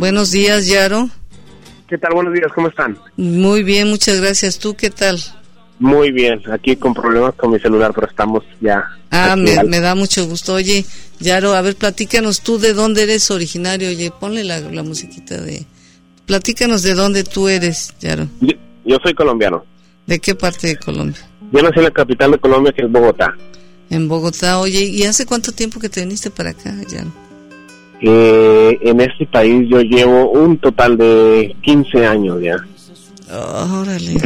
Buenos días, Yaro. ¿Qué tal? Buenos días, ¿cómo están? Muy bien, muchas gracias. ¿Tú qué tal? Muy bien, aquí con problemas con mi celular, pero estamos ya. Ah, me, da mucho gusto. Oye, Yaro, a ver, platícanos tú de dónde eres originario. Oye, ponle la, la musiquita de... Platícanos de dónde tú eres, Yaro. Yo, soy colombiano. ¿De qué parte de Colombia? Yo nací en la capital de Colombia, que es Bogotá. En Bogotá, oye, ¿y hace cuánto tiempo que te viniste para acá, Yaro? Eh, en este país yo llevo un total de 15 años ya. órale.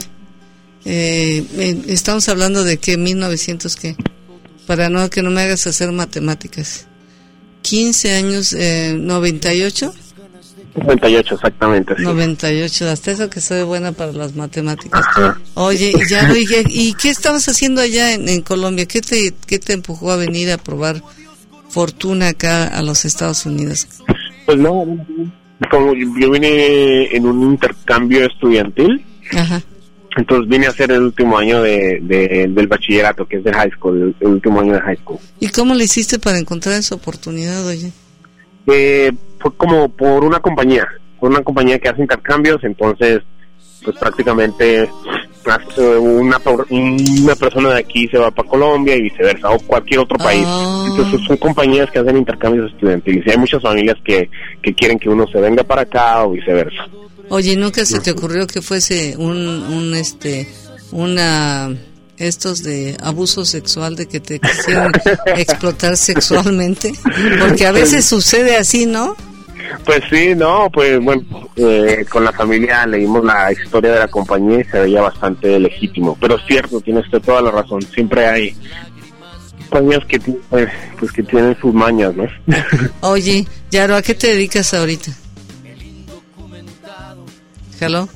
Eh, estamos hablando de que 1900 qué? Para no que no me hagas hacer matemáticas. 15 años, eh, 98. 98, exactamente. 98, hasta eso que soy buena para las matemáticas. Oye, ya, ¿y qué estabas haciendo allá en, en Colombia? ¿Qué te, ¿Qué te empujó a venir a probar fortuna acá a los Estados Unidos? Pues no, como yo vine en un intercambio estudiantil, entonces vine a hacer el último año de, del bachillerato, que es de high school, el, último año de high school. ¿Y cómo le hiciste para encontrar esa oportunidad, oye? Eh, fue como por una compañía, por una compañía que hace intercambios, entonces pues prácticamente una, una persona de aquí se va para Colombia y viceversa, o cualquier otro país. Ah. Entonces son compañías que hacen intercambios estudiantiles y hay muchas familias que, que quieren que uno se venga para acá o viceversa. Oye, ¿nunca se te ocurrió que fuese un, un este, una estos de abuso sexual de que te quisieran explotar sexualmente? Porque a veces sucede así, ¿no? Pues sí, no, pues bueno, eh, con la familia leímos la historia de la compañía y se veía bastante legítimo. Pero es cierto, tiene usted toda la razón. Siempre hay compañías que, pues, pues, que tienen sus mañas, ¿no? Oye, Yaro, ¿a qué te dedicas ahorita? ¿Hello?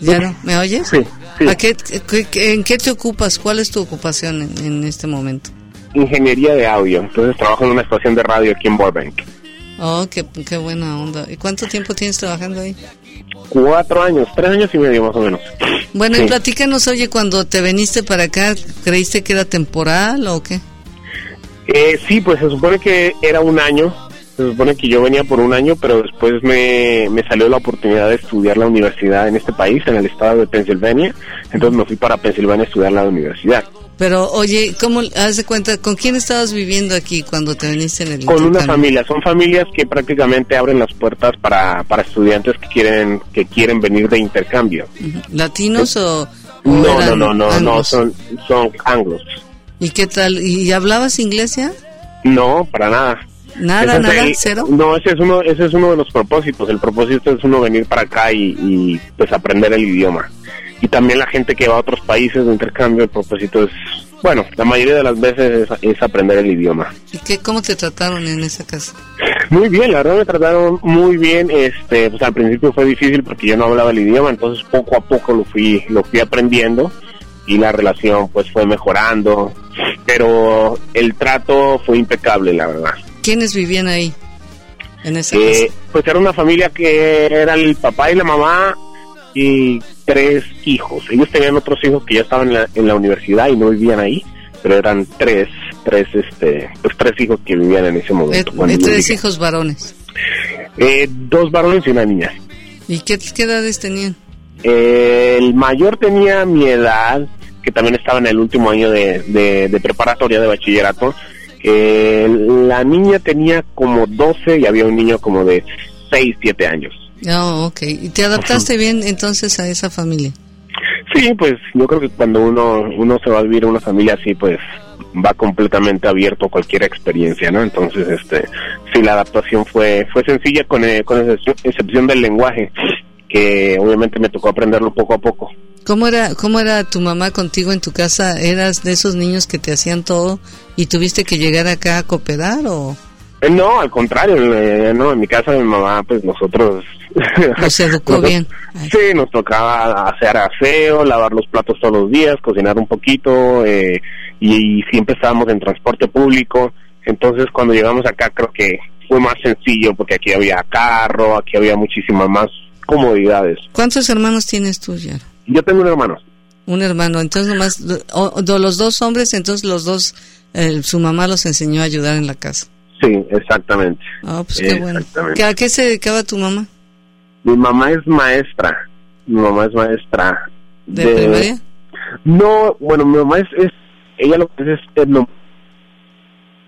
¿Yaro, me oyes? Sí. ¿A qué, ¿En qué te ocupas? ¿Cuál es tu ocupación en, en este momento? Ingeniería de audio. Entonces trabajo en una estación de radio aquí en Burbank. Oh, qué, qué buena onda. ¿Y cuánto tiempo tienes trabajando ahí? Cuatro años, tres años y medio más o menos. Bueno, y platícanos, oye, cuando te veniste para acá, ¿creíste que era temporal o qué? Eh, sí, pues se supone que era un año, se supone que yo venía por un año, pero después me, me salió la oportunidad de estudiar la universidad en este país, en el estado de Pensilvania, entonces me fui para Pensilvania a estudiar la universidad. Pero oye, ¿cómo haz de cuenta con quién estabas viviendo aquí cuando te viniste en el Con una familia, son familias que prácticamente abren las puertas para, para estudiantes que quieren que quieren venir de intercambio. ¿Latinos o, No, no, no, no, no, son son anglos. ¿Y qué tal? ¿Y hablabas inglés ya? No, para nada. Nada, nada, cero. No, ese es uno ese es uno de los propósitos. El propósito es uno venir para acá y, y pues aprender el idioma y también la gente que va a otros países de intercambio, el propósito es, bueno, la mayoría de las veces es, aprender el idioma. ¿Y qué, cómo te trataron en esa casa? Muy bien, la verdad me trataron muy bien, este, pues al principio fue difícil porque yo no hablaba el idioma, entonces poco a poco lo fui, lo fui aprendiendo y la relación pues fue mejorando, pero el trato fue impecable, la verdad. ¿Quiénes vivían ahí? En esa eh, casa? Pues era una familia que era el papá y la mamá y tres hijos. Ellos tenían otros hijos que ya estaban en la, universidad y no vivían ahí, pero eran tres, tres, este, pues tres hijos que vivían en ese momento. Eh, tres hijos varones. Eh, dos varones y una niña. ¿Y qué, edades tenían? Eh, el mayor tenía mi edad, que también estaba en el último año de, de, preparatoria de bachillerato. la niña tenía como 12 y había un niño como de 6, 7 años. Oh, ok. ¿Y te adaptaste bien entonces a esa familia? Sí, pues yo creo que cuando uno, uno se va a vivir en una familia así, pues va completamente abierto a cualquier experiencia, ¿no? Entonces, este, sí, la adaptación fue, fue sencilla con, eh, con excepción del lenguaje, que obviamente me tocó aprenderlo poco a poco. ¿Cómo era, ¿Cómo era tu mamá contigo en tu casa? ¿Eras de esos niños que te hacían todo y tuviste que llegar acá a cooperar o...? Eh, no, al contrario, eh, no, en mi casa mi mamá, pues nosotros... Nos educó bien. Sí, nos tocaba hacer aseo, lavar los platos todos los días, cocinar un poquito, eh, y, siempre estábamos en transporte público, entonces cuando llegamos acá creo que fue más sencillo, porque aquí había carro, aquí había muchísimas más comodidades. ¿Cuántos hermanos tienes tú, ya? Yo tengo un hermano. Un hermano, entonces nomás, los dos hombres, entonces los dos, su mamá los enseñó a ayudar en la casa. Sí, exactamente. Ah, pues qué bueno. ¿A qué se dedicaba tu mamá? Mi mamá es maestra. Mi mamá es maestra. ¿De, primaria? No, bueno, mi mamá es, es ella lo que es etno.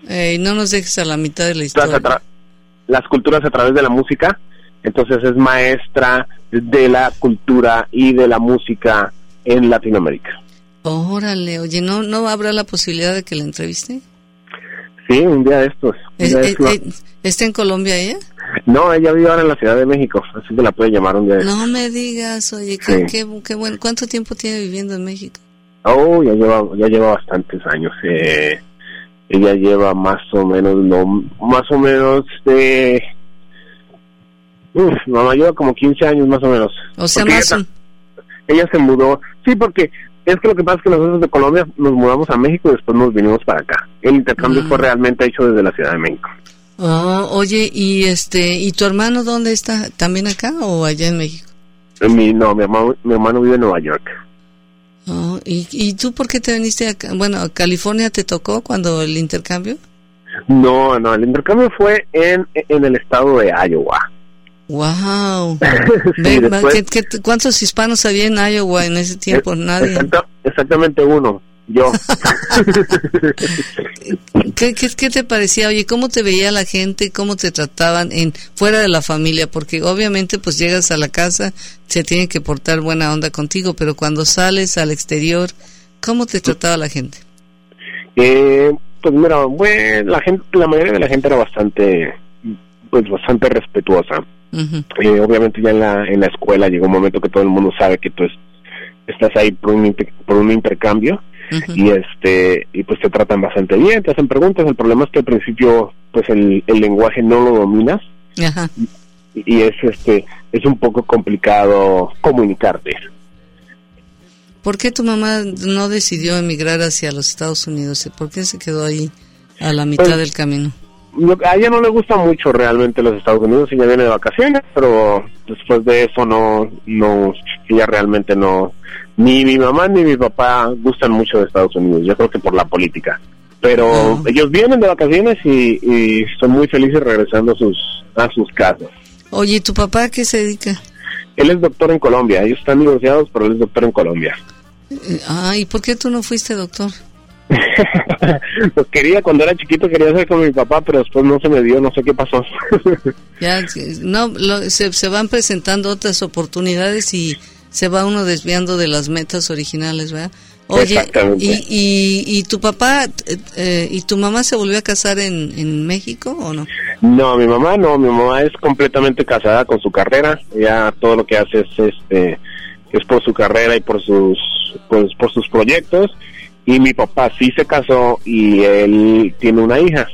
Eh, no nos dejes a la mitad de la historia. Las culturas a través de la música. Entonces es maestra de la cultura y de la música en Latinoamérica. Órale, oye, ¿no, ¿no habrá la posibilidad de que la entreviste? Sí, un día de estos. ¿Está en Colombia ella? No, ella vive ahora en la Ciudad de México, así que la puede llamar un día. No me digas, oye, qué, qué, bueno. ¿Cuánto tiempo tiene viviendo en México? Oh, ya lleva, ya lleva bastantes años. Eh, ella lleva más o menos, no, más o menos de... Uf, mamá lleva como 15 años más o menos. O sea, más... ella se mudó, sí, porque es que lo que pasa es que nosotros de Colombia nos mudamos a México y después nos vinimos para acá. El intercambio fue ah. realmente hecho desde la Ciudad de México. Oh, oye, y este, ¿y tu hermano dónde está? ¿También acá o allá en México? Mi, no, mi hermano, mi hermano vive en Nueva York. Oh, ¿y, ¿y, tú por qué te viniste acá? Bueno, ¿California te tocó cuando el intercambio? No, no, el intercambio fue en, en el estado de Iowa. Wow. cuántos hispanos había en Iowa en ese tiempo? Nadie. exactamente uno, yo. ¿Qué, qué, te parecía? Oye, ¿cómo te veía la gente? ¿Cómo te trataban en fuera de la familia? Porque obviamente pues llegas a la casa, se tiene que portar buena onda contigo, pero cuando sales al exterior, ¿cómo te trataba la gente? Eh, pues mira, bueno, la gente, la mayoría de la gente era bastante, pues bastante respetuosa eh, obviamente ya en la, en la escuela llegó un momento que todo el mundo sabe que tú estás ahí por un, por un intercambio y este y pues te tratan bastante bien, te hacen preguntas, el problema es que al principio pues el, el lenguaje no lo dominas y, es este es un poco complicado comunicarte. ¿Por qué tu mamá no decidió emigrar hacia los Estados Unidos? ¿Por qué se quedó ahí a la mitad pues, del camino? A ella no le gusta mucho realmente los Estados Unidos, ella viene de vacaciones, pero después de eso no, no, ella realmente no, ni mi mamá ni mi papá gustan mucho de Estados Unidos, yo creo que por la política. Pero ah. ellos vienen de vacaciones y, son muy felices regresando a sus, a sus casas. Oye, ¿tu papá qué se dedica? Él es doctor en Colombia, ellos están divorciados, pero él es doctor en Colombia. Eh, ah, ¿y por qué tú no fuiste doctor? pues quería, cuando era chiquito quería ser con mi papá, pero después no se me dio, no sé qué pasó. ya, no, se, se van presentando otras oportunidades y se va uno desviando de las metas originales, ¿verdad? Oye, y, y, tu papá eh, y tu mamá se volvió a casar en, en México o no? No, mi mamá no, mi mamá es completamente casada con su carrera, ya todo lo que hace es este es por su carrera y por sus pues, por sus proyectos y mi papá sí se casó y él tiene una hija.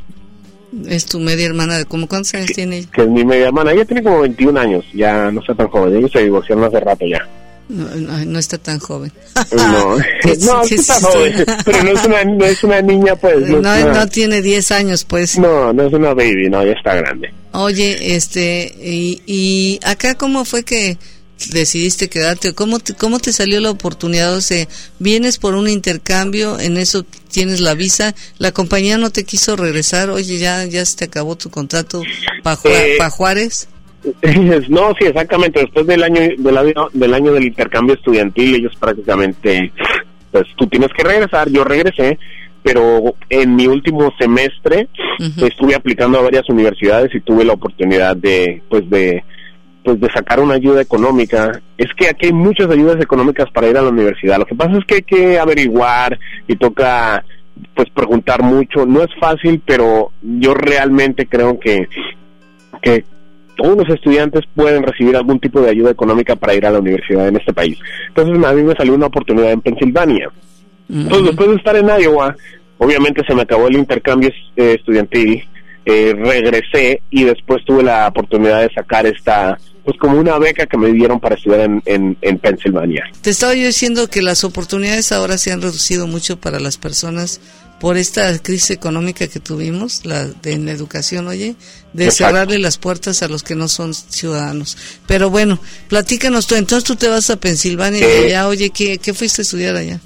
Es tu media hermana, ¿cómo cuántos años tiene ella? Que es mi media hermana, ella tiene como 21 años, ya no está tan joven, ellos se divorciaron hace rato ya. No, no, está tan joven. No, no está joven, pero no es, una, no es una niña, pues. No, no, tiene 10 años, pues. No, no es una baby, no, ya está grande. Oye, este, y, y acá, ¿cómo fue que decidiste quedarte? ¿Cómo te, ¿Cómo te salió la oportunidad? O sea, vienes por un intercambio, en eso tienes la visa, la compañía no te quiso regresar, oye, ya, ya se te acabó tu contrato para eh, Juárez. No, sí, exactamente. Después del año del, año del año del intercambio estudiantil, ellos prácticamente, pues tú tienes que regresar. Yo regresé, pero en mi último semestre estuve aplicando a varias universidades y tuve la oportunidad de, pues, de pues de sacar una ayuda económica. Es que aquí hay muchas ayudas económicas para ir a la universidad. Lo que pasa es que hay que averiguar y toca pues preguntar mucho. No es fácil, pero yo realmente creo que que todos los estudiantes pueden recibir algún tipo de ayuda económica para ir a la universidad en este país. Entonces a mí me salió una oportunidad en Pensilvania. Entonces después de estar en Iowa, obviamente se me acabó el intercambio eh, estudiantil, eh, regresé y después tuve la oportunidad de sacar esta pues como una beca que me dieron para estudiar en, en, Pensilvania. Te estaba yo diciendo que las oportunidades ahora se han reducido mucho para las personas por esta crisis económica que tuvimos, la de en la educación, oye, de cerrarle las puertas a los que no son ciudadanos. Pero bueno, platícanos tú, entonces tú te vas a Pensilvania y allá, oye, ¿qué, ¿qué fuiste a estudiar allá?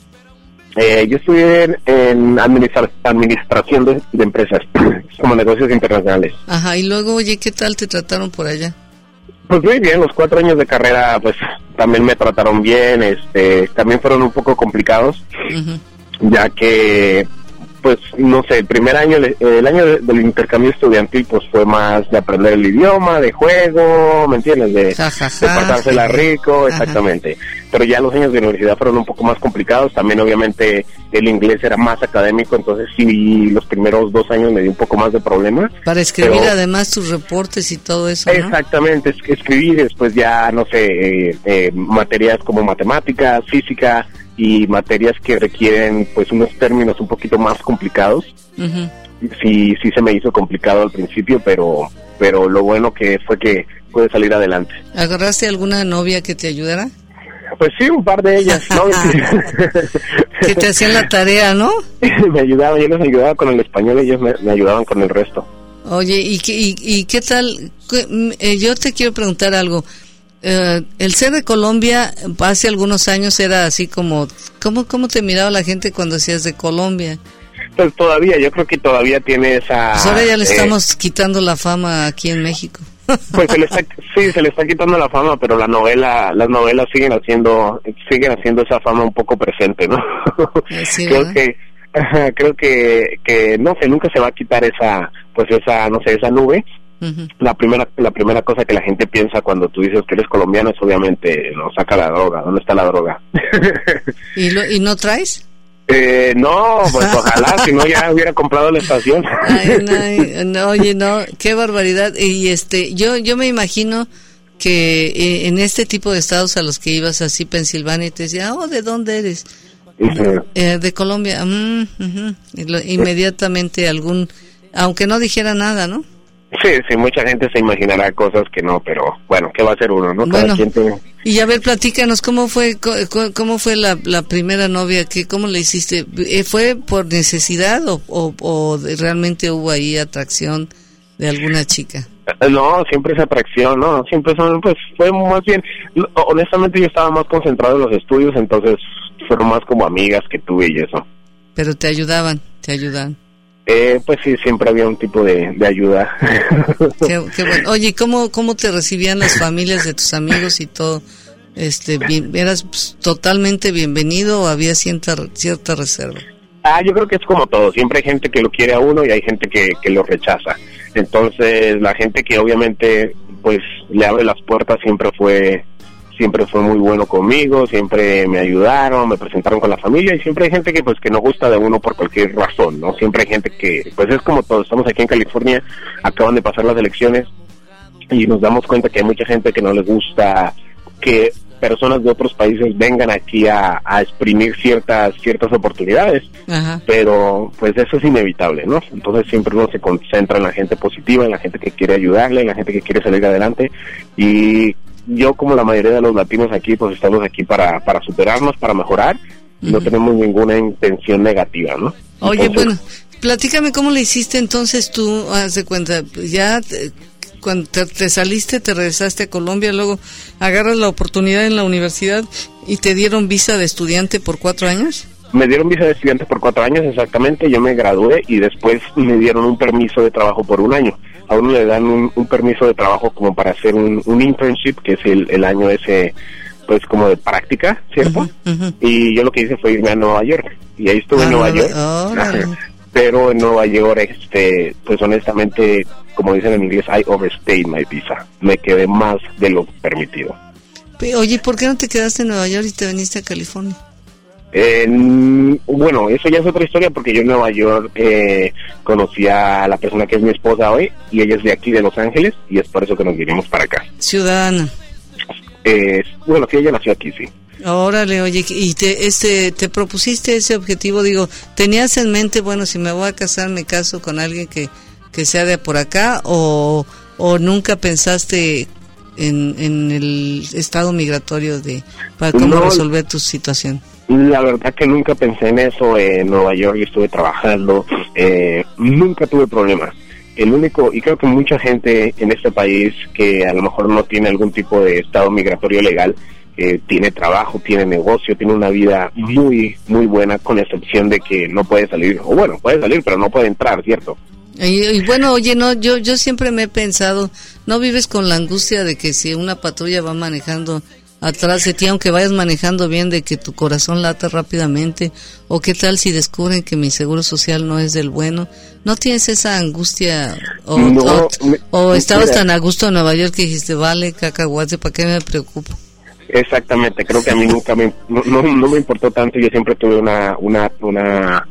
Eh, yo estudié en, administración de, de, empresas, como negocios internacionales. Ajá, y luego, oye, ¿qué tal te trataron por allá? Pues muy bien, los cuatro años de carrera, pues también me trataron bien, este, también fueron un poco complicados, ya que pues no sé, el primer año, el año del intercambio estudiantil pues fue más de aprender el idioma, de juego, ¿me entiendes? De, pasársela rico, exactamente. Pero ya los años de universidad fueron un poco más complicados, también obviamente el inglés era más académico, entonces sí, los primeros dos años me di un poco más de problemas. Para escribir además tus reportes y todo eso. ¿no? Exactamente, escribir después ya, no sé, eh, eh, materias como matemáticas, física, y materias que requieren pues unos términos un poquito más complicados. Sí, sí se me hizo complicado al principio, pero pero lo bueno que fue que pude salir adelante. ¿Agarraste alguna novia que te ayudara? Pues sí, un par de ellas, ¿no? que te hacían la tarea, ¿no? me ayudaban, yo les ayudaba con el español y ellos me, ayudaban con el resto. Oye, ¿y, y, y qué tal? Eh, yo te quiero preguntar algo. Eh, el ser de Colombia hace algunos años era así como, ¿cómo, ¿cómo te miraba la gente cuando decías de Colombia? Pues todavía, yo creo que todavía tiene esa... Pues ahora ya le eh, estamos quitando la fama aquí en México. Pues se le está, sí, se le está quitando la fama, pero la novela, las novelas siguen haciendo, siguen haciendo esa fama un poco presente, ¿no? Eh, creo que, creo que, que no sé, nunca se va a quitar esa, pues esa, no sé, esa nube la primera la primera cosa que la gente piensa cuando tú dices que eres colombiano es obviamente no saca la droga. Dónde está la droga y y no traes eh, no pues ojalá si no ya hubiera comprado la estación. No, oye no qué barbaridad. Y este yo yo me imagino que eh, en este tipo de estados a los que ibas así Pensilvania y te decía oh de dónde eres eh, de Colombia mm, inmediatamente algún aunque no dijera nada no Sí, sí, mucha gente se imaginará cosas que no, pero bueno, ¿qué va a ser uno, no? Cada quien Y a ver, platícanos, ¿cómo fue cómo fue la, la primera novia? que ¿Cómo le hiciste? Eh, ¿Fue por necesidad o, o, realmente hubo ahí atracción de alguna chica? Eh, no, siempre es atracción, ¿no? Siempre son, pues fue más bien, honestamente yo estaba más concentrado en los estudios, entonces fueron más como amigas que tuve y eso. Pero te ayudaban, te ayudaban. Eh, pues sí, siempre había un tipo de, ayuda. Oye, ¿cómo, ¿cómo te recibían las familias de tus amigos y todo? Este, ¿Eras pues, totalmente bienvenido o había cierta, cierta reserva? Ah, yo creo que es como todo. Siempre hay gente que lo quiere a uno y hay gente que, que lo rechaza. Entonces, la gente que obviamente pues le abre las puertas siempre fue siempre fue muy bueno conmigo, siempre me ayudaron, me presentaron con la familia y siempre hay gente que pues que no gusta de uno por cualquier razón, ¿no? Siempre hay gente que pues es como todos, estamos aquí en California, acaban de pasar las elecciones y nos damos cuenta que hay mucha gente que no les gusta que personas de otros países vengan aquí a, exprimir ciertas ciertas oportunidades, pero pues eso es inevitable, ¿no? Entonces siempre uno se concentra en la gente positiva, en la gente que quiere ayudarle, en la gente que quiere salir adelante y yo como la mayoría de los latinos aquí, pues estamos aquí para, para superarnos, para mejorar, no tenemos ninguna intención negativa, ¿no? Oye, bueno, platícame cómo le hiciste entonces tú, haz de cuenta, ya cuando te, saliste, te regresaste a Colombia, luego agarras la oportunidad en la universidad y te dieron visa de estudiante por cuatro años. Me dieron visa de estudiante por cuatro años exactamente, yo me gradué y después me dieron un permiso de trabajo por un año a uno le dan un, permiso de trabajo como para hacer un, internship, que es el, año ese, pues como de práctica, ¿cierto? Y yo lo que hice fue irme a Nueva York. Y ahí estuve en ah, Nueva York. Pero en Nueva York, este, pues honestamente, como dicen en inglés, I overstayed my visa. Me quedé más de lo permitido. Oye, ¿por qué no te quedaste en Nueva York y te viniste a California? Bueno, eso ya es otra historia porque yo en Nueva York eh, conocí a la persona que es mi esposa hoy y ella es de aquí de Los Ángeles y es por eso que nos vinimos para acá. Ciudadana. bueno, sí, ella nació aquí, sí. Órale, oye, ¿y te, este, te propusiste ese objetivo? Digo, ¿tenías en mente, bueno, si me voy a casar, me caso con alguien que, que sea de por acá o, o nunca pensaste en, en el estado migratorio de para cómo resolver tu situación? La verdad que nunca pensé en eso. En Nueva York y estuve trabajando. Eh, nunca tuve problemas. El único, y creo que mucha gente en este país que a lo mejor no tiene algún tipo de estado migratorio legal, eh, tiene trabajo, tiene negocio, tiene una vida muy, muy buena, con excepción de que no puede salir, o bueno, puede salir, pero no puede entrar, ¿cierto? Y, bueno, oye, no, yo, yo siempre me he pensado, ¿no vives con la angustia de que si una patrulla va manejando atrás de ti, aunque vayas manejando bien, de que tu corazón lata rápidamente? ¿O qué tal si descubren que mi seguro social no es del bueno? ¿No tienes esa angustia? ¿O, o, estabas tan a gusto en Nueva York que dijiste, vale, cacahuate, ¿para qué me preocupo? Exactamente, creo que a mí nunca me, no, no, me importó tanto, yo siempre tuve una, una, una,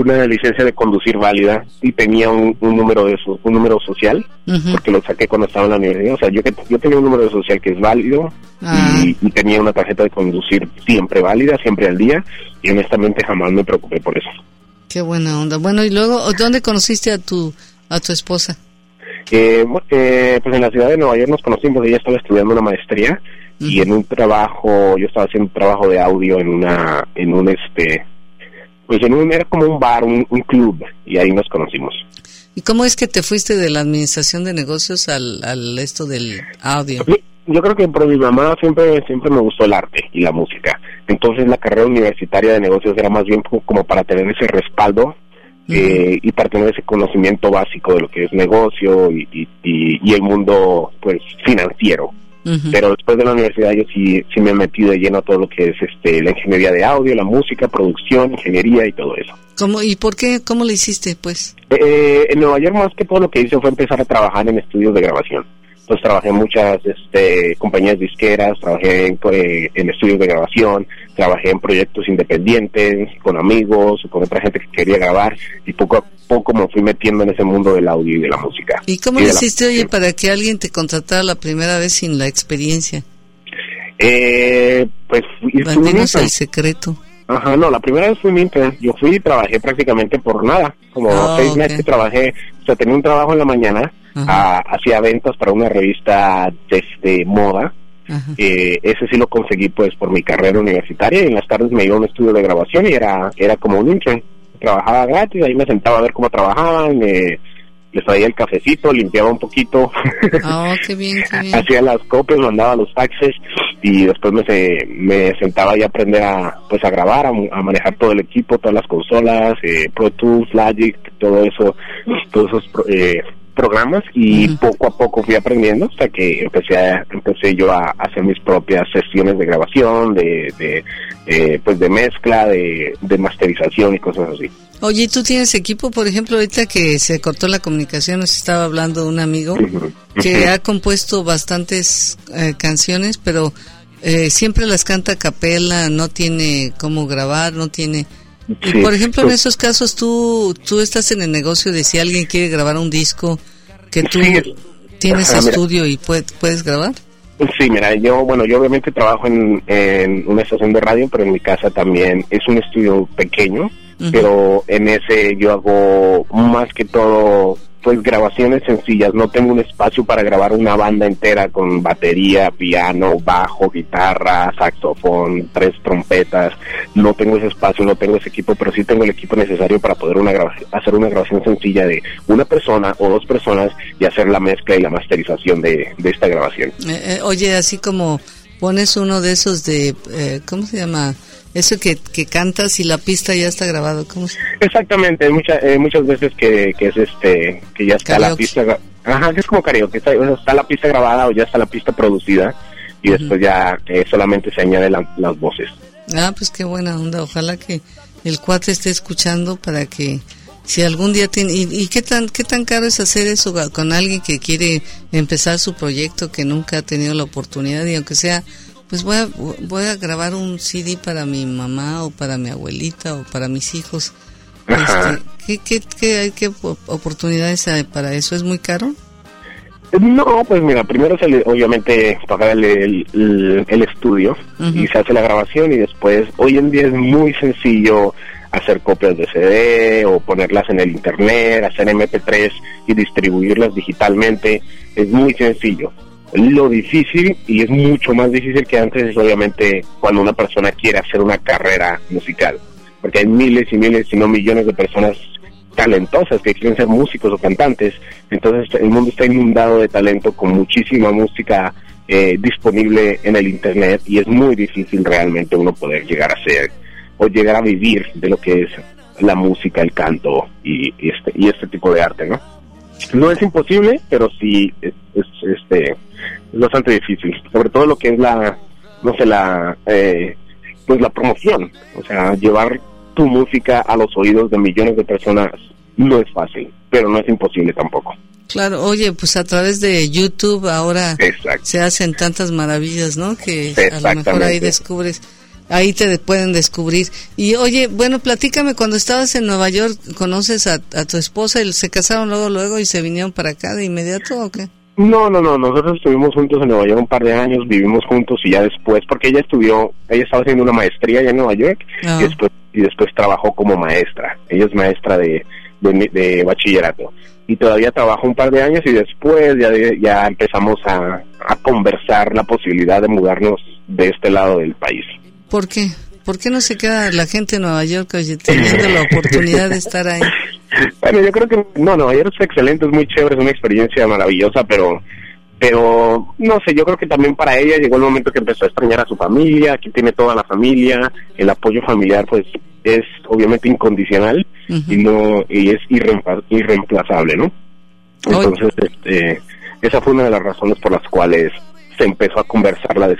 una licencia de conducir válida y tenía un, número de un número social, porque lo saqué cuando estaba en la universidad, o sea, yo, yo tenía un número de social que es válido ah. y, tenía una tarjeta de conducir siempre válida, siempre al día, y honestamente jamás me preocupé por eso. Qué buena onda. Bueno, y luego, ¿dónde conociste a tu, a tu esposa? Eh, eh, pues en la ciudad de Nueva York nos conocimos, ella estaba estudiando una maestría y en un trabajo, yo estaba haciendo un trabajo de audio en una, en un este, pues en un, era como un bar, un, club, y ahí nos conocimos. ¿Y cómo es que te fuiste de la administración de negocios al, al esto del audio? Yo creo que por mi mamá siempre siempre me gustó el arte y la música. Entonces la carrera universitaria de negocios era más bien como para tener ese respaldo eh, y para tener ese conocimiento básico de lo que es negocio y, y, y el mundo pues financiero. Pero después de la universidad yo sí, sí me he metido de lleno a todo lo que es este la ingeniería de audio, la música, producción, ingeniería y todo eso. ¿Cómo, ¿Y por qué? ¿Cómo lo hiciste, pues? Eh, en Nueva York más que todo lo que hice fue empezar a trabajar en estudios de grabación. Entonces trabajé en muchas este, compañías disqueras, trabajé en, eh, en, estudios de grabación, trabajé en proyectos independientes, con amigos, con otra gente que quería grabar y poco a poco me fui metiendo en ese mundo del audio y de la música. ¿Y cómo lo hiciste, oye, para que alguien te contratara la primera vez sin la experiencia? Eh, pues... Mantienes el secreto. Ajá, no, la primera vez fui mientras yo fui y trabajé prácticamente por nada, como ah, seis meses que trabajé, o sea, tenía un trabajo en la mañana, hacía ventas para una revista de, moda. Eh, ese sí lo conseguí pues por mi carrera universitaria y en las tardes me iba a un estudio de grabación y era era como un intern. Trabajaba gratis, ahí me sentaba a ver cómo trabajaban, me les traía el cafecito, limpiaba un poquito, oh, hacía las copias, mandaba los taxes y después me, me sentaba y a aprender a pues a grabar, a, manejar todo el equipo, todas las consolas, eh, Pro Tools, Logic, todo eso, todos esos eh, programas y poco a poco fui aprendiendo hasta que empecé a, empecé yo a, hacer mis propias sesiones de grabación, de, de eh, pues de mezcla, de, de masterización y cosas así. Oye, ¿tú tienes equipo? Por ejemplo, ahorita que se cortó la comunicación, nos estaba hablando un amigo que ha compuesto bastantes eh, canciones, pero eh, siempre las canta a capela, no tiene cómo grabar, no tiene... por ejemplo, en esos casos, tú, tú estás en el negocio de si alguien quiere grabar un disco, que tú tienes estudio y puedes grabar. Sí, mira, yo, bueno, yo obviamente trabajo en, en una estación de radio, pero en mi casa también es un estudio pequeño pero en ese yo hago más que todo pues grabaciones sencillas, no tengo un espacio para grabar una banda entera con batería, piano, bajo, guitarra, saxofón, tres trompetas, no tengo ese espacio, no tengo ese equipo, pero sí tengo el equipo necesario para poder una hacer una grabación sencilla de una persona o dos personas y hacer la mezcla y la masterización de, esta grabación. Eh, eh, oye, así como pones uno de esos de, eh, ¿cómo se llama? Eso que, que cantas y la pista ya está grabado, ¿cómo Exactamente, muchas eh, muchas veces que, que es este que ya está la pista, ajá, es como karaoke, está, está la pista grabada o ya está la pista producida y después ya eh, solamente se añaden las voces. Ah, pues qué buena onda, ojalá que el cuate esté escuchando para que si algún día tiene y, y, qué tan qué tan caro es hacer eso con alguien que quiere empezar su proyecto que nunca ha tenido la oportunidad y aunque sea pues voy a, voy a grabar un CD para mi mamá o para mi abuelita o para mis hijos. Este, ¿qué, qué, qué, oportunidades hay para eso? ¿Es muy caro? No, pues mira, primero se obviamente pagar el, el, estudio y se hace la grabación y después, hoy en día es muy sencillo hacer copias de CD o ponerlas en el internet, hacer MP3 y distribuirlas digitalmente, es muy sencillo. Lo difícil, y es mucho más difícil que antes, es obviamente cuando una persona quiere hacer una carrera musical. Porque hay miles y miles, si no millones de personas talentosas que quieren ser músicos o cantantes. Entonces el mundo está inundado de talento con muchísima música eh, disponible en el internet y es muy difícil realmente uno poder llegar a ser o llegar a vivir de lo que es la música, el canto y, este y este tipo de arte, ¿no? No es imposible, pero sí es, este bastante difícil, sobre todo lo que es la no sé la eh, pues la promoción, o sea, llevar tu música a los oídos de millones de personas no es fácil, pero no es imposible tampoco. Claro, oye, pues a través de YouTube ahora se hacen tantas maravillas, ¿no? Que a lo mejor ahí descubres, ahí te pueden descubrir. Y oye, bueno, platícame, cuando estabas en Nueva York, ¿conoces a, tu esposa y se casaron luego, luego y se vinieron para acá de inmediato o qué? No, no, no, nosotros estuvimos juntos en Nueva York un par de años, vivimos juntos y ya después, porque ella estudió, ella estaba haciendo una maestría allá en Nueva York y, ah. después, y después trabajó como maestra. Ella es maestra de, de bachillerato y todavía trabajó un par de años y después ya, ya empezamos a, conversar la posibilidad de mudarnos de este lado del país. ¿Por qué? ¿Por qué no se queda la gente en Nueva York teniendo la oportunidad de estar ahí? Bueno, yo creo que no, Nueva York es excelente, es muy chévere, es una experiencia maravillosa, pero pero no sé, yo creo que también para ella llegó el momento que empezó a extrañar a su familia, aquí tiene toda la familia, el apoyo familiar pues es obviamente incondicional y no y es irreemplazable, ¿no? Entonces, este, esa fue una de las razones por las cuales se empezó a conversar de,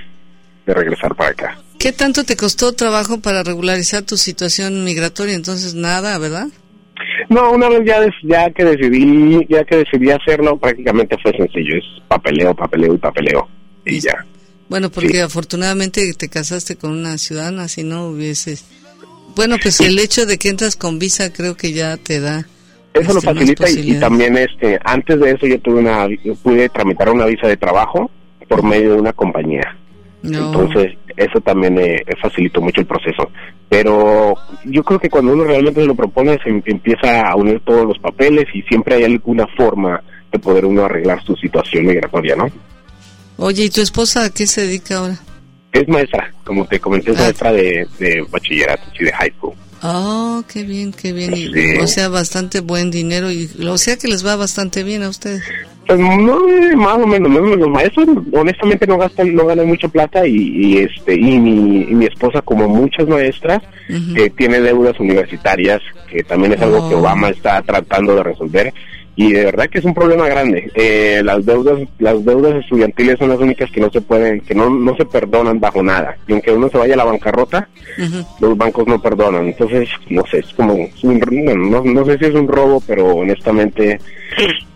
de regresar para acá. ¿Qué tanto te costó trabajo para regularizar tu situación migratoria? Entonces nada, ¿verdad? No, una vez ya, ya que decidí, ya que decidí hacerlo, prácticamente fue sencillo, es papeleo, papeleo y papeleo y ya. Bueno, porque afortunadamente te casaste con una ciudadana, si no hubieses bueno, pues el hecho de que entras con visa creo que ya te da. Eso lo este, facilita y, también este antes de eso yo tuve una pude tramitar una visa de trabajo por medio de una compañía. Entonces, eso también eh, facilitó mucho el proceso. Pero yo creo que cuando uno realmente se lo propone, se em, empieza a unir todos los papeles y siempre hay alguna forma de poder uno arreglar su situación migratoria, ¿no? Oye, ¿y tu esposa a qué se dedica ahora? Es maestra, como te comenté, es ah. maestra de, de bachillerato, y de high school. Oh, qué bien, qué bien. O sea, bastante buen dinero y o sea que les va bastante bien a ustedes. Pues no, más o menos, los maestros honestamente no gastan, no ganan mucha plata y, este y mi, mi esposa como muchas maestras que tiene deudas universitarias que también es algo que oh. Obama está tratando de resolver y de verdad que es un problema grande. Eh, las deudas las deudas estudiantiles son las únicas que no se pueden, que no, no se perdonan bajo nada. Y aunque uno se vaya a la bancarrota, los bancos no perdonan. Entonces, no sé, es como, no, no sé si es un robo, pero honestamente,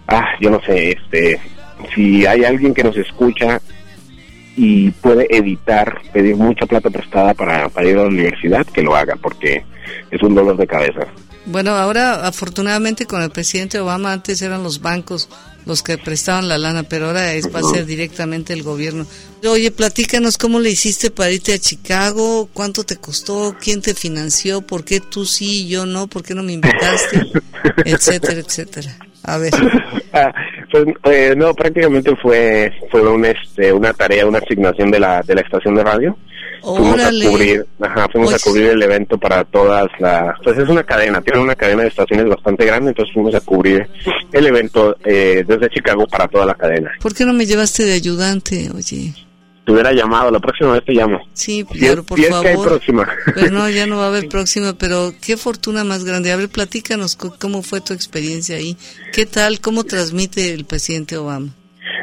ah, yo no sé, este, si hay alguien que nos escucha y puede evitar pedir mucha plata prestada para, para ir a la universidad, que lo haga, porque es un dolor de cabeza. Bueno, ahora afortunadamente con el presidente Obama antes eran los bancos los que prestaban la lana, pero ahora es va a ser directamente el gobierno. Oye, platícanos cómo le hiciste para irte a Chicago, cuánto te costó, quién te financió, por qué tú sí y yo no, por qué no me invitaste, etcétera, etcétera. A ver. Ah, pues, eh, no, prácticamente fue fue un, este, una tarea, una asignación de la de la estación de radio fuimos a cubrir, ajá, fuimos a cubrir el evento para todas las, pues es una cadena, tiene una cadena de estaciones bastante grande, entonces fuimos a cubrir el evento eh, desde Chicago para toda la cadena. ¿Por qué no me llevaste de ayudante, oye? Te hubiera llamado, la próxima vez te llamo. Sí, claro, por favor. Que hay próxima. Pero no, ya no va a haber próxima, pero qué fortuna más grande. A ver, platícanos cómo fue tu experiencia ahí. ¿Qué tal? ¿Cómo transmite el presidente Obama?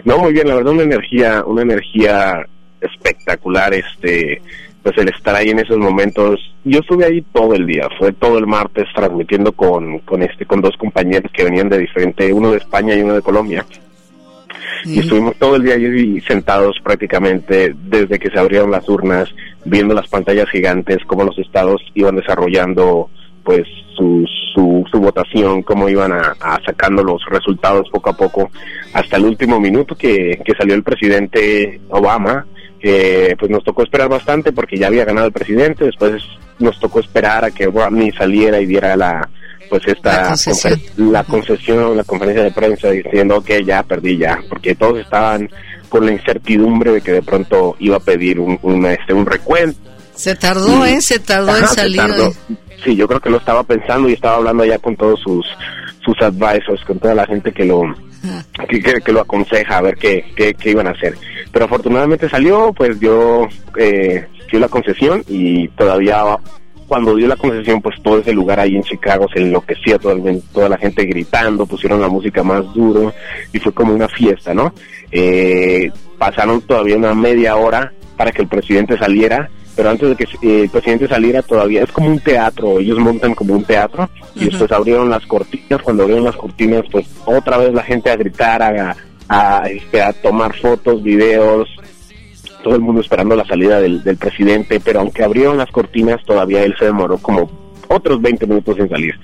No, muy bien, la verdad una energía, una energía espectacular este pues el estar ahí en esos momentos yo estuve ahí todo el día fue todo el martes transmitiendo con con este con dos compañeros que venían de diferente uno de España y uno de Colombia y estuvimos todo el día ahí sentados prácticamente desde que se abrieron las urnas viendo las pantallas gigantes cómo los estados iban desarrollando pues su, su, su votación, cómo iban a, sacando los resultados poco a poco, hasta el último minuto que, que salió el presidente Obama que pues nos tocó esperar bastante porque ya había ganado el presidente, después nos tocó esperar a que Romney saliera y diera la pues esta la concesión, la, conferencia de prensa diciendo que ya perdí ya, porque todos estaban con la incertidumbre de que de pronto iba a pedir un, un este un recuento. Se tardó, ¿eh? Se tardó en salir. Sí, yo creo que lo estaba pensando y estaba hablando ya con todos sus sus advisors, con toda la gente que lo que, lo aconseja a ver qué, qué, iban a hacer. Pero afortunadamente salió, pues dio, eh, dio la concesión y todavía cuando dio la concesión, pues todo ese lugar ahí en Chicago se enloquecía, toda, toda la gente gritando, pusieron la música más duro y fue como una fiesta, ¿no? Eh, pasaron todavía una media hora para que el presidente saliera, pero antes de que eh, el presidente saliera todavía es como un teatro, ellos montan como un teatro y después abrieron las cortinas, cuando abrieron las cortinas, pues otra vez la gente a gritar, a, a, este, a tomar fotos, videos, todo el mundo esperando la salida del, presidente, pero aunque abrieron las cortinas, todavía él se demoró como otros 20 minutos en salir.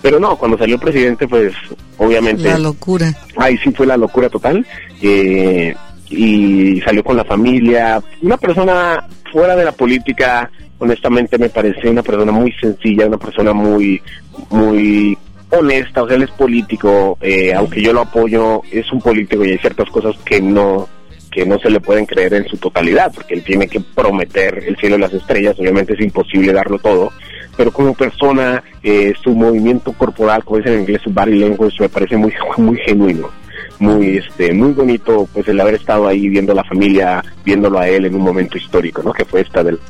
Pero no, cuando salió el presidente, pues obviamente... La locura. Ahí sí fue la locura total. Eh, y salió con la familia. Una persona fuera de la política, honestamente me parece una persona muy sencilla, una persona muy, muy honesta, o sea, él es político, eh, aunque yo lo apoyo, es un político y hay ciertas cosas que no que no se le pueden creer en su totalidad, porque él tiene que prometer el cielo y las estrellas, obviamente es imposible darlo todo, pero como persona, eh, su movimiento corporal, como dicen en inglés, su body language, me parece muy, muy genuino, muy, este, muy bonito, pues el haber estado ahí viendo a la familia, viéndolo a él en un momento histórico, ¿no? Que fue esta del,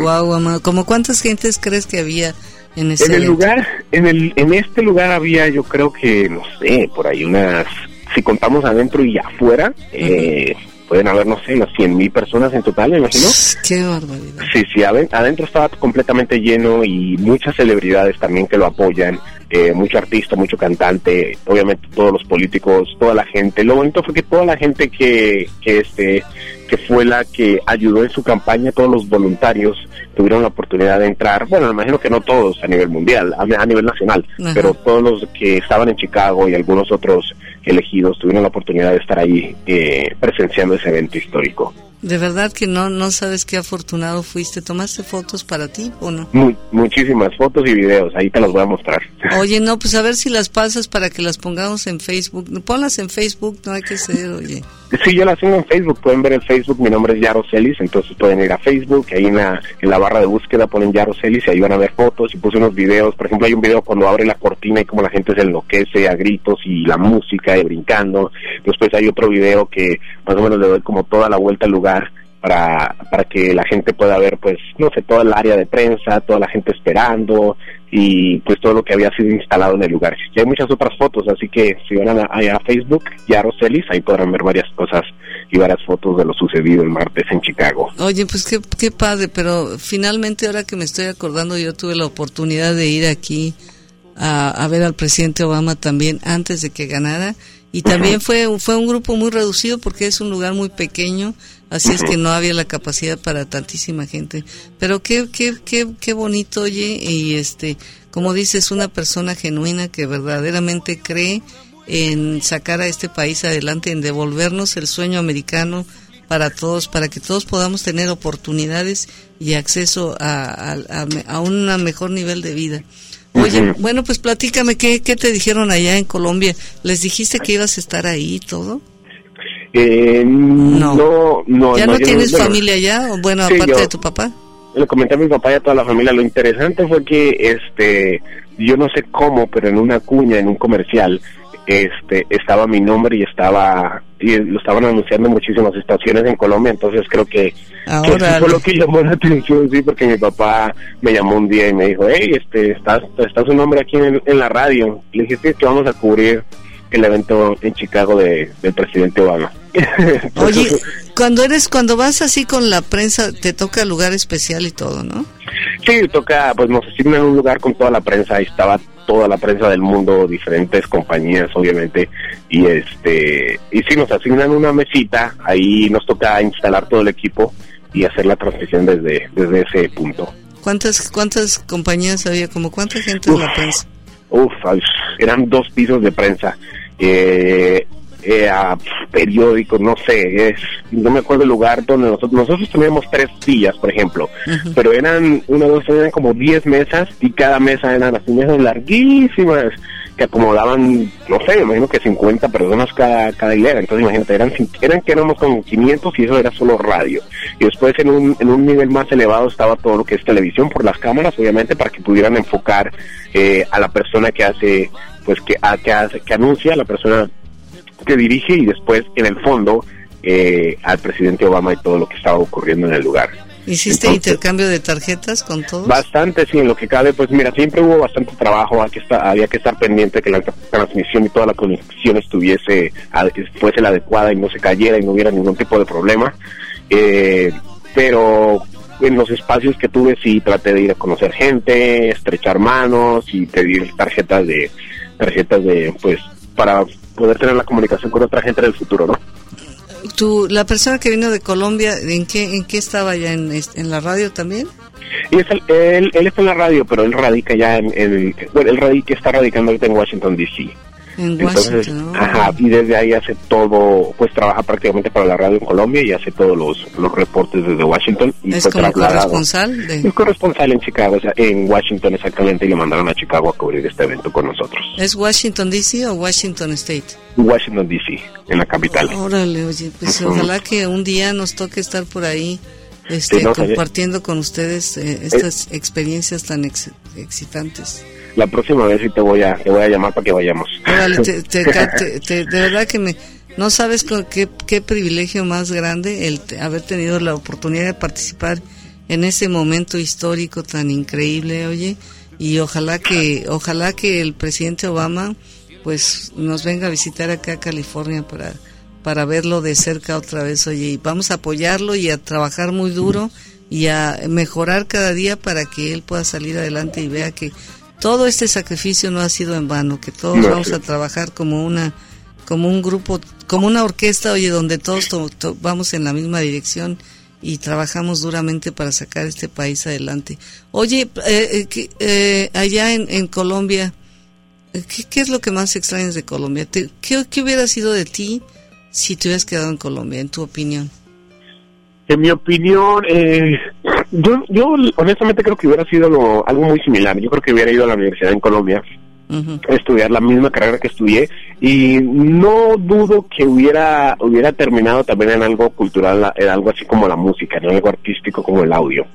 guau, amado. ¿Cómo cuántas gentes crees que había en ese En el lugar, en el, en este lugar había, yo creo que, no sé, por ahí unas si contamos adentro y afuera, eh, pueden haber, no sé, unas 100 mil personas en total, me imagino. Qué barbaridad. Sí, sí, adentro estaba completamente lleno y muchas celebridades también que lo apoyan, eh, mucho artista, mucho cantante, obviamente todos los políticos, toda la gente. Lo bonito fue que toda la gente que, que este que fue la que ayudó en su campaña, todos los voluntarios tuvieron la oportunidad de entrar, bueno, me imagino que no todos a nivel mundial, a, nivel nacional, pero todos los que estaban en Chicago y algunos otros elegidos tuvieron la oportunidad de estar ahí eh, presenciando ese evento histórico. De verdad que no, no sabes qué afortunado fuiste. ¿Tomaste fotos para ti o no? muchísimas fotos y videos, ahí te las voy a mostrar. Oye, no, pues a ver si las pasas para que las pongamos en Facebook. Ponlas en Facebook, no hay que ser, oye. Sí, yo las tengo en Facebook, pueden ver el Facebook, mi nombre es Yaro Celis, entonces pueden ir a Facebook, ahí en la, en la barra de búsqueda ponen Yaro Celis y ahí van a ver fotos y puse unos videos, por ejemplo hay un video cuando abre la cortina y como la gente se enloquece a gritos y la música y brincando, después hay otro video que más o menos le doy como toda la vuelta al lugar para, para que la gente pueda ver, pues, no sé, toda el área de prensa, toda la gente esperando y pues todo lo que había sido instalado en el lugar. Y hay muchas otras fotos, así que si van a, a Facebook, ya Roselis, ahí podrán ver varias cosas y varias fotos de lo sucedido el martes en Chicago. Oye, pues qué, qué padre, pero finalmente ahora que me estoy acordando, yo tuve la oportunidad de ir aquí a, a ver al presidente Obama también antes de que ganara y también fue, fue un grupo muy reducido porque es un lugar muy pequeño, así es que no había la capacidad para tantísima gente. Pero qué, qué, qué, qué bonito, oye, y este, como dices, una persona genuina que verdaderamente cree en sacar a este país adelante, en devolvernos el sueño americano para todos, para que todos podamos tener oportunidades y acceso a, a, a un mejor nivel de vida. Oye, bueno, pues platícame, ¿qué, ¿qué te dijeron allá en Colombia? ¿Les dijiste que ibas a estar ahí y todo? Eh, no. no, ¿Ya no, tienes familia allá? Bueno, aparte de tu papá. Le comenté a mi papá y a toda la familia. Lo interesante fue que, este, yo no sé cómo, pero en una cuña, en un comercial, este estaba mi nombre y estaba y lo estaban anunciando en muchísimas estaciones en Colombia entonces creo que, eso fue lo que llamó la atención sí porque mi papá me llamó un día y me dijo hey este estás está su nombre aquí en, la radio. Le dije que vamos a cubrir el evento en Chicago de, del presidente Obama. Oye cuando eres cuando vas así con la prensa te toca lugar especial y todo no sí toca pues nos asignan un lugar con toda la prensa y estaba toda la prensa del mundo, diferentes compañías, obviamente, y este, y si nos asignan una mesita, ahí nos toca instalar todo el equipo y hacer la transmisión desde, desde ese punto. ¿Cuántas, cuántas compañías había? ¿Como cuánta gente en la prensa? Uf, eran dos pisos de prensa. Eh, eh, a periódicos, no sé, es, no me acuerdo el lugar donde nosotros, nosotros teníamos tres sillas, por ejemplo, pero eran, una, dos, eran como diez mesas y cada mesa eran las mesas larguísimas que acomodaban, no sé, me imagino que 50 personas cada, cada hilera, entonces imagínate, eran, eran que éramos como 500 y eso era solo radio. Y después en un, en un nivel más elevado estaba todo lo que es televisión por las cámaras, obviamente, para que pudieran enfocar eh, a la persona que hace pues que, a, que, hace, que anuncia a la persona que dirige y después en el fondo eh, al presidente Obama y todo lo que estaba ocurriendo en el lugar. ¿Hiciste intercambio de tarjetas con todos? Bastante, sí, en lo que cabe, pues mira, siempre hubo bastante trabajo, había que estar, había que estar pendiente que la transmisión y toda la conexión estuviese, fuese la adecuada y no se cayera y no hubiera ningún tipo de problema. Eh, pero en los espacios que tuve sí traté de ir a conocer gente, estrechar manos y pedir tarjetas de, tarjetas de, pues, para poder tener la comunicación con otra gente del futuro, ¿no? ¿Tú, la persona que vino de Colombia, ¿en qué, en qué estaba ya? ¿En, en la radio también? Y es él, él está en la radio, pero él radica ya en, en bueno, él radica, está radicando ahorita en Washington, D.C. Entonces, ajá, y desde ahí hace todo, pues trabaja prácticamente para la radio en Colombia y hace todos los, los reportes desde Washington. Y ¿Es como corresponsal? De... Es corresponsal en Chicago, o sea, en Washington exactamente, y le mandaron a Chicago a cubrir este evento con nosotros. ¿Es Washington DC o Washington State? Washington DC, en la capital. Órale, oye, pues ojalá que un día nos toque estar por ahí. Este, compartiendo con ustedes eh, estas experiencias tan excitantes la próxima vez sí te voy a, te voy a llamar para que vayamos. de verdad que me, no sabes con qué, qué privilegio más grande el haber tenido la oportunidad de participar en ese momento histórico tan increíble, oye, y ojalá que, ojalá que el presidente Obama pues nos venga a visitar acá a California para, para verlo de cerca otra vez, oye, y vamos a apoyarlo y a trabajar muy duro y a mejorar cada día para que él pueda salir adelante y vea que todo este sacrificio no ha sido en vano, que todos vamos a trabajar como una como un grupo, como una orquesta, oye, donde todos vamos en la misma dirección y trabajamos duramente para sacar este país adelante. Oye, eh, eh, eh allá en, en Colombia, eh, ¿qué, ¿qué, es lo que más extrañas de Colombia? ¿Qué, ¿Qué hubiera sido de ti si te hubieras quedado en Colombia, en tu opinión? En mi opinión, eh, yo, yo honestamente creo que hubiera sido algo muy similar. Yo creo que hubiera ido a la universidad en Colombia a estudiar la misma carrera que estudié y no dudo que hubiera hubiera terminado también en algo cultural, en algo así como la música, en algo artístico como el audio.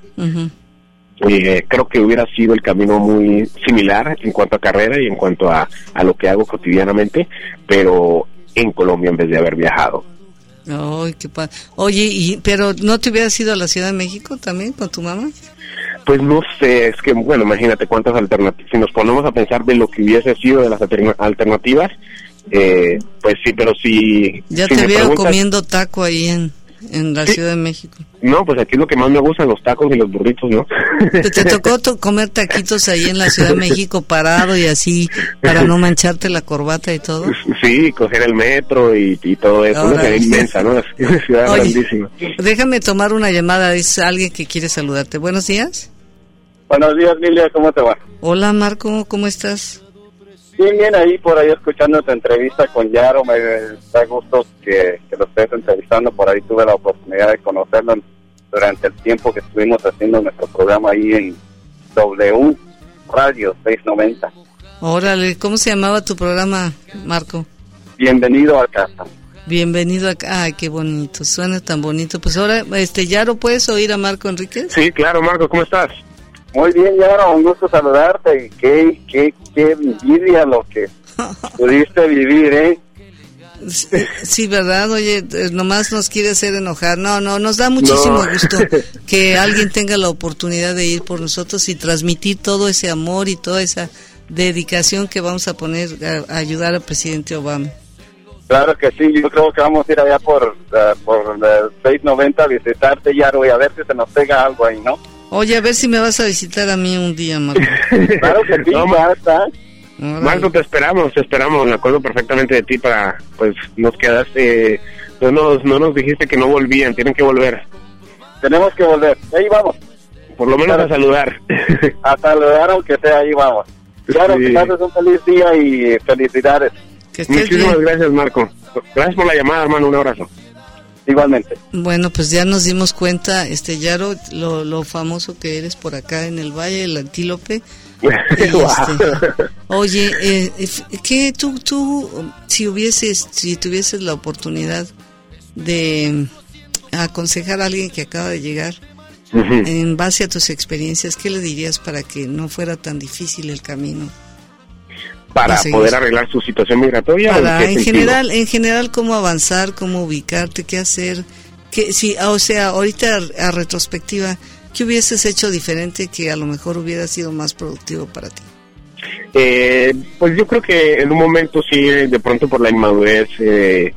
Eh, creo que hubiera sido el camino muy similar en cuanto a carrera y en cuanto a, a lo que hago cotidianamente, pero en Colombia en vez de haber viajado. Ay, qué padre. Oye, y, pero ¿no te hubieras ido a la Ciudad de México también con tu mamá? Pues no sé, es que, bueno, imagínate cuántas alternativas. Si nos ponemos a pensar de lo que hubiese sido de las alternativas, eh, pues sí, pero si. Ya te veo comiendo taco ahí en en la Ciudad de México? No, pues aquí lo que más me gustan los tacos y los burritos, ¿no? ¿Te, tocó comer taquitos ahí en la Ciudad de México parado y así para no mancharte la corbata y todo? Sí, coger el metro y, todo eso, una ciudad inmensa, ¿no? Una ciudad grandísima. Déjame tomar una llamada, es alguien que quiere saludarte. Buenos días. Buenos días, Lilia, ¿cómo te va? Hola, Marco, ¿cómo estás? Bien, bien, ahí por ahí escuchando tu entrevista con Yaro, me da gusto que, lo estés entrevistando, por ahí tuve la oportunidad de conocerlo durante el tiempo que estuvimos haciendo nuestro programa ahí en W Radio 690. Órale, ¿cómo se llamaba tu programa, Marco? Bienvenido a casa. Bienvenido acá. Ay, qué bonito, suena tan bonito. Pues ahora, este, Yaro, ¿puedes oír a Marco Enríquez? Sí, claro, Marco, ¿cómo estás? Muy bien, Yaro, un gusto saludarte. Qué, qué, qué envidia lo que pudiste vivir, ¿eh? Sí, verdad, oye, eh, nomás nos quiere hacer enojar. No, no, nos da muchísimo gusto que alguien tenga la oportunidad de ir por nosotros y transmitir todo ese amor y toda esa dedicación que vamos a poner a, ayudar al presidente Obama. Claro que sí, yo creo que vamos a ir allá por, uh, por 690 a visitarte, Yaro, y a ver si se nos pega algo ahí, ¿no? Oye, a ver si me vas a visitar a mí un día, Marco. claro que sí, no, Marco, te esperamos, te esperamos. Me acuerdo perfectamente de ti para, pues, nos quedaste, no nos, no nos dijiste que no volvían, tienen que volver. Tenemos que volver, ahí vamos. Por lo menos a saludar. A saludar aunque sea, ahí vamos. Claro, que pases un feliz día y felicidades. Muchísimas gracias, Marco. Gracias por la llamada, hermano. Un abrazo. Igualmente. Bueno, pues ya nos dimos cuenta, este Yaro, lo, lo famoso que eres por acá en el Valle, el antílope. Este, oye, eh, ¿qué tú, tú, si hubieses, si tuvieses la oportunidad de aconsejar a alguien que acaba de llegar, en base a tus experiencias, ¿qué le dirías para que no fuera tan difícil el camino? Para poder arreglar su situación migratoria. en, general, en general, cómo avanzar, cómo ubicarte, qué hacer, que si, o sea, ahorita a retrospectiva, ¿qué hubieses hecho diferente que a lo mejor hubiera sido más productivo para ti? Eh, pues yo creo que en un momento sí, de pronto por la inmadurez, eh,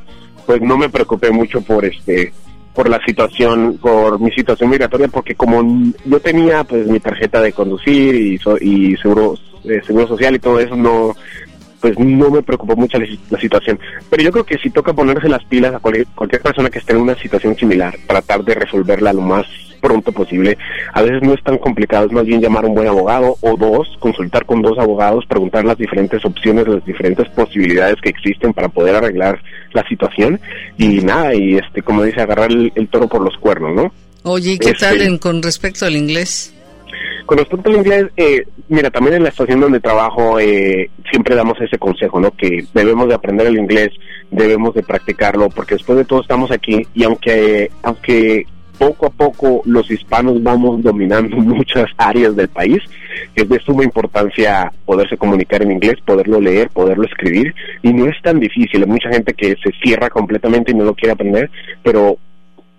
pues no me preocupé mucho por este por la situación, por mi situación migratoria, porque como yo tenía pues mi tarjeta de conducir y, y seguro, eh, seguro social y todo eso, no pues no me preocupó mucho la, situación. Pero yo creo que si toca ponerse las pilas a cualquier, cualquier persona que esté en una situación similar, tratar de resolverla lo más pronto posible. A veces no es tan complicado, es más bien llamar a un buen abogado o dos, consultar con dos abogados, preguntar las diferentes opciones, las diferentes posibilidades que existen para poder arreglar la situación y nada, y este, como dice, agarrar el, toro por los cuernos, ¿no? Oye, qué tal este, con respecto al inglés? Con respecto al inglés, eh, mira, también en la estación donde trabajo eh, siempre damos ese consejo, ¿no? Que debemos de aprender el inglés, debemos de practicarlo, porque después de todo estamos aquí y aunque, aunque poco a poco los hispanos vamos dominando muchas áreas del país. Es de suma importancia poderse comunicar en inglés, poderlo leer, poderlo escribir, y no es tan difícil. Hay mucha gente que se cierra completamente y no lo quiere aprender, pero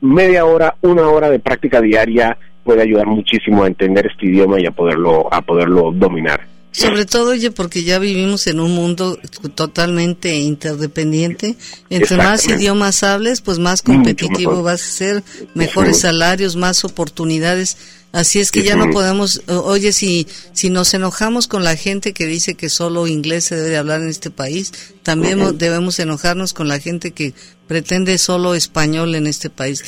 media hora, una hora de práctica diaria puede ayudar muchísimo a entender este idioma y a poderlo, a poderlo dominar. Sobre todo, oye, porque ya vivimos en un mundo totalmente interdependiente. Entre más idiomas hables, pues más competitivo vas a ser, mejores salarios, más oportunidades. Así es que ya no podemos, oye, si, si nos enojamos con la gente que dice que solo inglés se debe hablar en este país, también debemos enojarnos con la gente que pretende solo español en este país.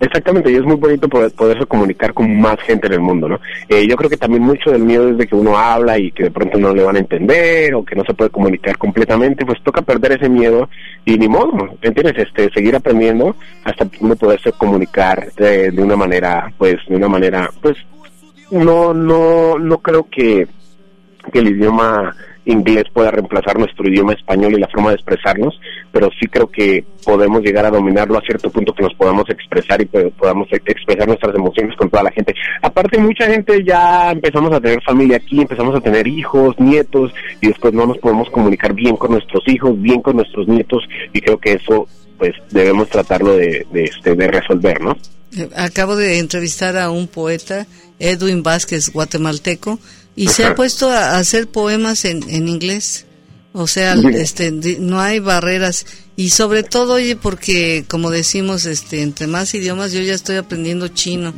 Exactamente, y es muy bonito poder, poderse comunicar con más gente en el mundo, ¿no? Eh, yo creo que también mucho del miedo es de que uno habla y que de pronto no le van a entender o que no se puede comunicar completamente, pues toca perder ese miedo y ni modo, ¿entiendes? Este, seguir aprendiendo hasta uno poderse comunicar de, de una manera, pues, de una manera, pues, no, no, no creo que, que el idioma inglés pueda reemplazar nuestro idioma español y la forma de expresarnos, pero sí creo que podemos llegar a dominarlo a cierto punto que nos podamos expresar y podamos expresar nuestras emociones con toda la gente. Aparte, mucha gente ya empezamos a tener familia aquí, empezamos a tener hijos, nietos, y después no nos podemos comunicar bien con nuestros hijos, bien con nuestros nietos, y creo que eso pues debemos tratarlo de, de, este, resolver, ¿no? Acabo de entrevistar a un poeta, Edwin Vázquez, guatemalteco, y se ha puesto a hacer poemas en, en inglés. O sea, este, no hay barreras y sobre todo, oye, porque como decimos, este, entre más idiomas, yo ya estoy aprendiendo chino.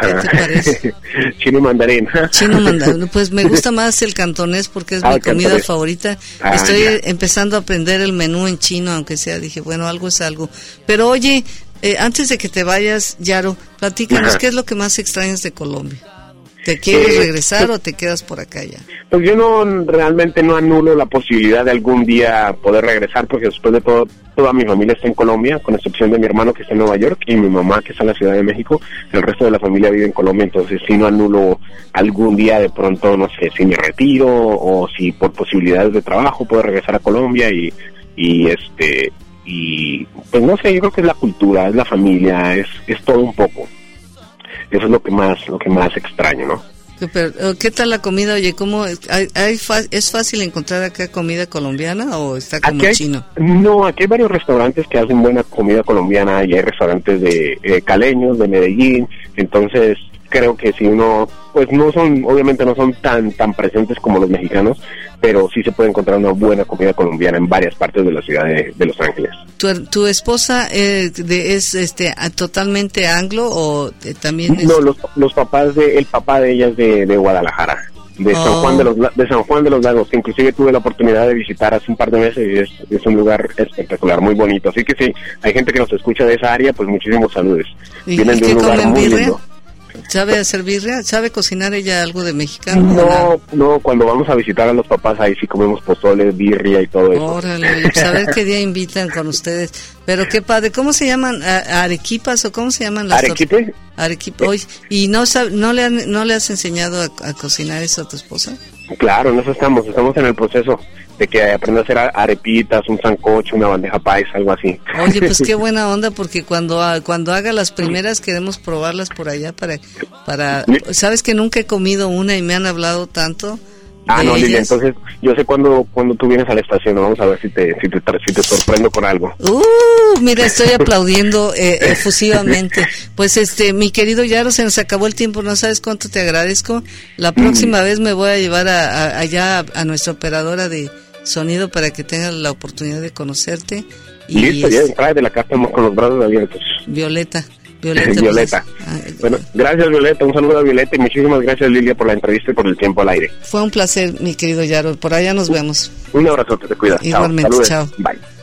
¿Qué te parece? chino mandarín. Chino mandarín. Pues me gusta más el cantonés porque es ah, mi comida favorita. Ah, estoy empezando a aprender el menú en chino, aunque sea, dije, bueno, algo es algo. Pero oye, eh, antes de que te vayas, Yaro, platícanos, ¿qué es lo que más extrañas de Colombia? ¿Te quieres regresar o te quedas por acá ya? Pues yo no realmente no anulo la posibilidad de algún día poder regresar porque después de todo toda mi familia está en Colombia, con excepción de mi hermano que está en Nueva York y mi mamá que está en la Ciudad de México. El resto de la familia vive en Colombia, entonces si no anulo algún día de pronto, no sé, si me retiro o si por posibilidades de trabajo puedo regresar a Colombia y, y este y pues no sé, yo creo que es la cultura, es la familia, es, es todo un poco. Eso es lo que más, lo que más extraño, ¿no? Eh, ¿Qué tal la comida? Oye, ¿cómo hay, ¿es fácil encontrar acá comida colombiana o está como chino? No, aquí hay varios restaurantes que hacen buena comida colombiana y hay restaurantes de eh, caleños, de Medellín, entonces creo que si uno, pues no son, obviamente no son tan tan presentes como los mexicanos, pero sí se puede encontrar una buena comida colombiana en varias partes de la ciudad de, Los Ángeles. ¿Tu, esposa eh, es este totalmente anglo o eh, también No, los, los papás de, el papá de ella es de, Guadalajara. De San, Juan de, oh. los, de San Juan de los Lagos, que inclusive tuve la oportunidad de visitar hace un par de meses y es, es un lugar espectacular, muy bonito. Así que sí, hay gente que nos escucha de esa área, pues muchísimos saludos. Vienen de un lugar muy lindo. ¿Sabe hacer birria? ¿Sabe cocinar ella algo de mexicano? No, no, cuando vamos a visitar a los papás ahí sí comemos pozole, birria y todo eso. Órale, pues a ver qué día invitan con ustedes. Pero qué padre, ¿cómo se llaman? ¿Arequipas o cómo se llaman las ¿Arequipe? Arequipe. ¿Y no, no, le no le has enseñado a, cocinar eso a tu esposa? Claro, en eso estamos, estamos en el proceso que aprenda a hacer arepitas, un sancocho, una bandeja paisa, algo así. Oye, pues qué buena onda, porque cuando, cuando haga las primeras queremos probarlas por allá para, para, sabes que nunca he comido una y me han hablado tanto Ah, no, Lilia, entonces yo sé cuando, cuando tú vienes a la estación, vamos a ver si te, si te, si te sorprendo con algo. Uh, mira, estoy aplaudiendo eh, efusivamente. Pues este, mi querido Yaro, se nos acabó el tiempo, no sabes cuánto te agradezco. La próxima mm. vez me voy a llevar a, allá a, nuestra operadora de sonido para que tenga la oportunidad de conocerte. Y Listo, ya entrada de la casa con los brazos abiertos. Violeta. Violeta. bueno, gracias Violeta, un saludo a Violeta y muchísimas gracias Lilia por la entrevista y por el tiempo al aire. Fue un placer, mi querido Yaro. Por allá nos vemos. Un abrazo, te cuidas. Igualmente, chao. Bye.